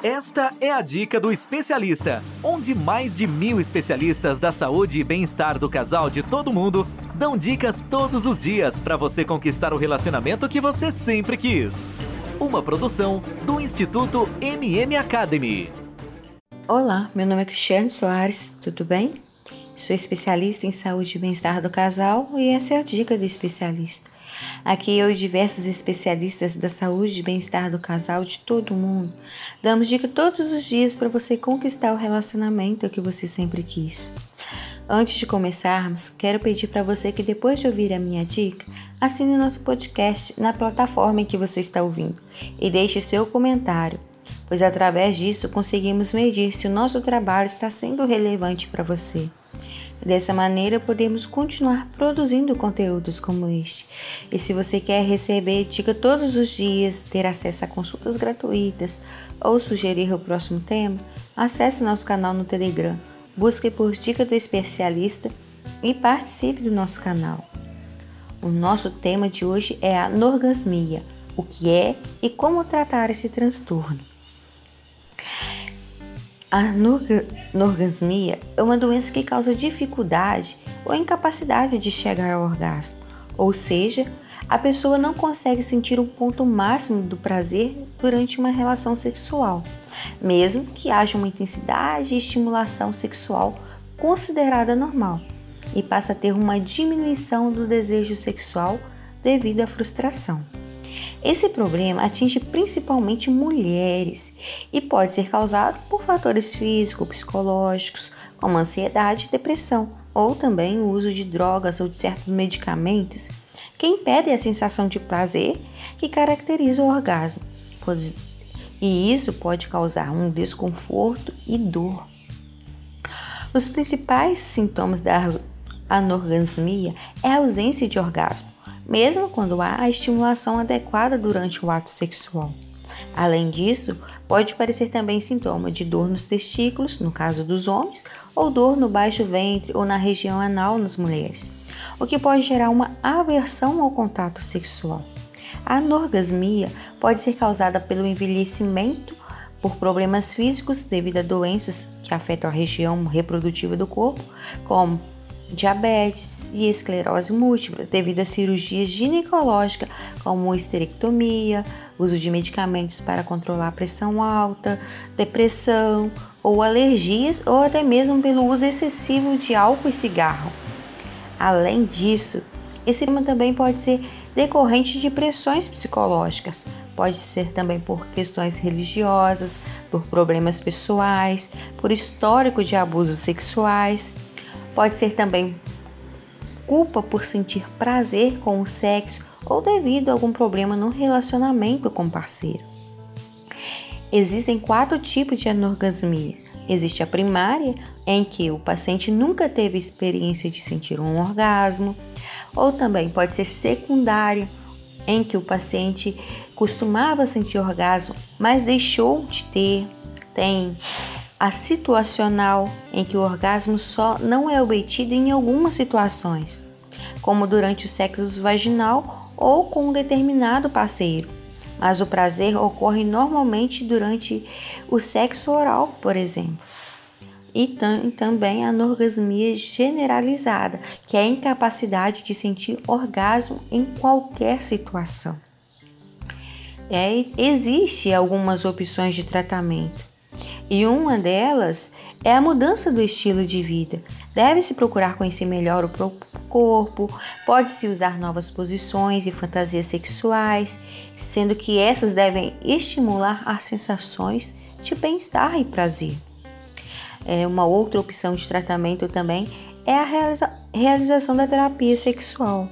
Esta é a dica do especialista, onde mais de mil especialistas da saúde e bem-estar do casal de todo mundo dão dicas todos os dias para você conquistar o relacionamento que você sempre quis. Uma produção do Instituto MM Academy. Olá, meu nome é Cristiane Soares, tudo bem? Sou especialista em saúde e bem-estar do casal e essa é a dica do especialista. Aqui eu e diversos especialistas da saúde e bem-estar do casal de todo mundo damos dica todos os dias para você conquistar o relacionamento que você sempre quis. Antes de começarmos, quero pedir para você que depois de ouvir a minha dica, assine nosso podcast na plataforma em que você está ouvindo e deixe seu comentário, pois através disso conseguimos medir se o nosso trabalho está sendo relevante para você. Dessa maneira, podemos continuar produzindo conteúdos como este. E se você quer receber dica todos os dias, ter acesso a consultas gratuitas ou sugerir o próximo tema, acesse nosso canal no Telegram, busque por Dica do Especialista e participe do nosso canal. O nosso tema de hoje é a norgasmia, o que é e como tratar esse transtorno. A norgasmia é uma doença que causa dificuldade ou incapacidade de chegar ao orgasmo, ou seja, a pessoa não consegue sentir o ponto máximo do prazer durante uma relação sexual, mesmo que haja uma intensidade e estimulação sexual considerada normal, e passa a ter uma diminuição do desejo sexual devido à frustração. Esse problema atinge principalmente mulheres e pode ser causado por fatores físicos, psicológicos, como ansiedade e depressão, ou também o uso de drogas ou de certos medicamentos que impedem a sensação de prazer que caracteriza o orgasmo. E isso pode causar um desconforto e dor. Os principais sintomas da anorgasmia é a ausência de orgasmo, mesmo quando há a estimulação adequada durante o ato sexual. Além disso, pode parecer também sintoma de dor nos testículos, no caso dos homens, ou dor no baixo ventre ou na região anal nas mulheres, o que pode gerar uma aversão ao contato sexual. A anorgasmia pode ser causada pelo envelhecimento, por problemas físicos devido a doenças que afetam a região reprodutiva do corpo, como diabetes e esclerose múltipla devido a cirurgias ginecológicas como esterectomia, uso de medicamentos para controlar a pressão alta, depressão ou alergias ou até mesmo pelo uso excessivo de álcool e cigarro. Além disso, esse problema também pode ser decorrente de pressões psicológicas, pode ser também por questões religiosas, por problemas pessoais, por histórico de abusos sexuais Pode ser também culpa por sentir prazer com o sexo ou devido a algum problema no relacionamento com o parceiro. Existem quatro tipos de anorgasmia. Existe a primária, em que o paciente nunca teve experiência de sentir um orgasmo, ou também pode ser secundária, em que o paciente costumava sentir orgasmo, mas deixou de ter. Tem a situacional, em que o orgasmo só não é obtido em algumas situações, como durante o sexo vaginal ou com um determinado parceiro, mas o prazer ocorre normalmente durante o sexo oral, por exemplo. E tam também a anorgasmia generalizada, que é a incapacidade de sentir orgasmo em qualquer situação. É, existe algumas opções de tratamento e uma delas é a mudança do estilo de vida. Deve-se procurar conhecer melhor o próprio corpo, pode-se usar novas posições e fantasias sexuais, sendo que essas devem estimular as sensações de bem-estar e prazer. É, uma outra opção de tratamento também é a realiza realização da terapia sexual.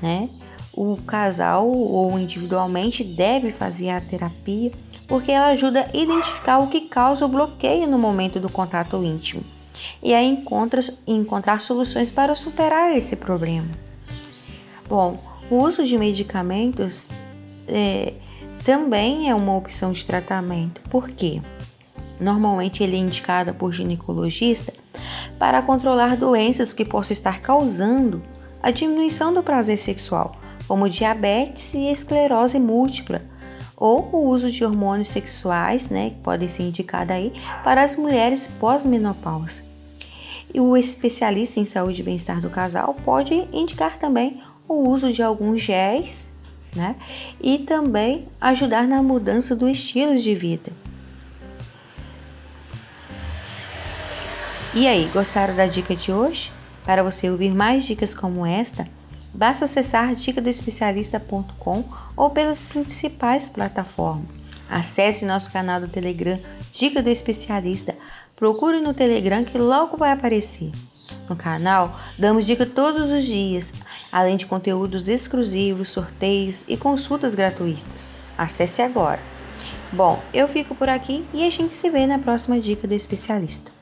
Né? O casal ou individualmente deve fazer a terapia porque ela ajuda a identificar o que causa o bloqueio no momento do contato íntimo e a encontra, encontrar soluções para superar esse problema. Bom, o uso de medicamentos é, também é uma opção de tratamento, porque normalmente ele é indicado por ginecologista para controlar doenças que possam estar causando a diminuição do prazer sexual, como diabetes e esclerose múltipla, ou o uso de hormônios sexuais, né, que podem ser indicados aí para as mulheres pós-menopausa. E o especialista em saúde e bem-estar do casal pode indicar também o uso de alguns géis, né, e também ajudar na mudança do estilo de vida. E aí, gostaram da dica de hoje? Para você ouvir mais dicas como esta, basta acessar dicadoespecialista.com ou pelas principais plataformas. Acesse nosso canal do Telegram Dica do Especialista. Procure no Telegram que logo vai aparecer. No canal, damos dica todos os dias, além de conteúdos exclusivos, sorteios e consultas gratuitas. Acesse agora. Bom, eu fico por aqui e a gente se vê na próxima dica do especialista.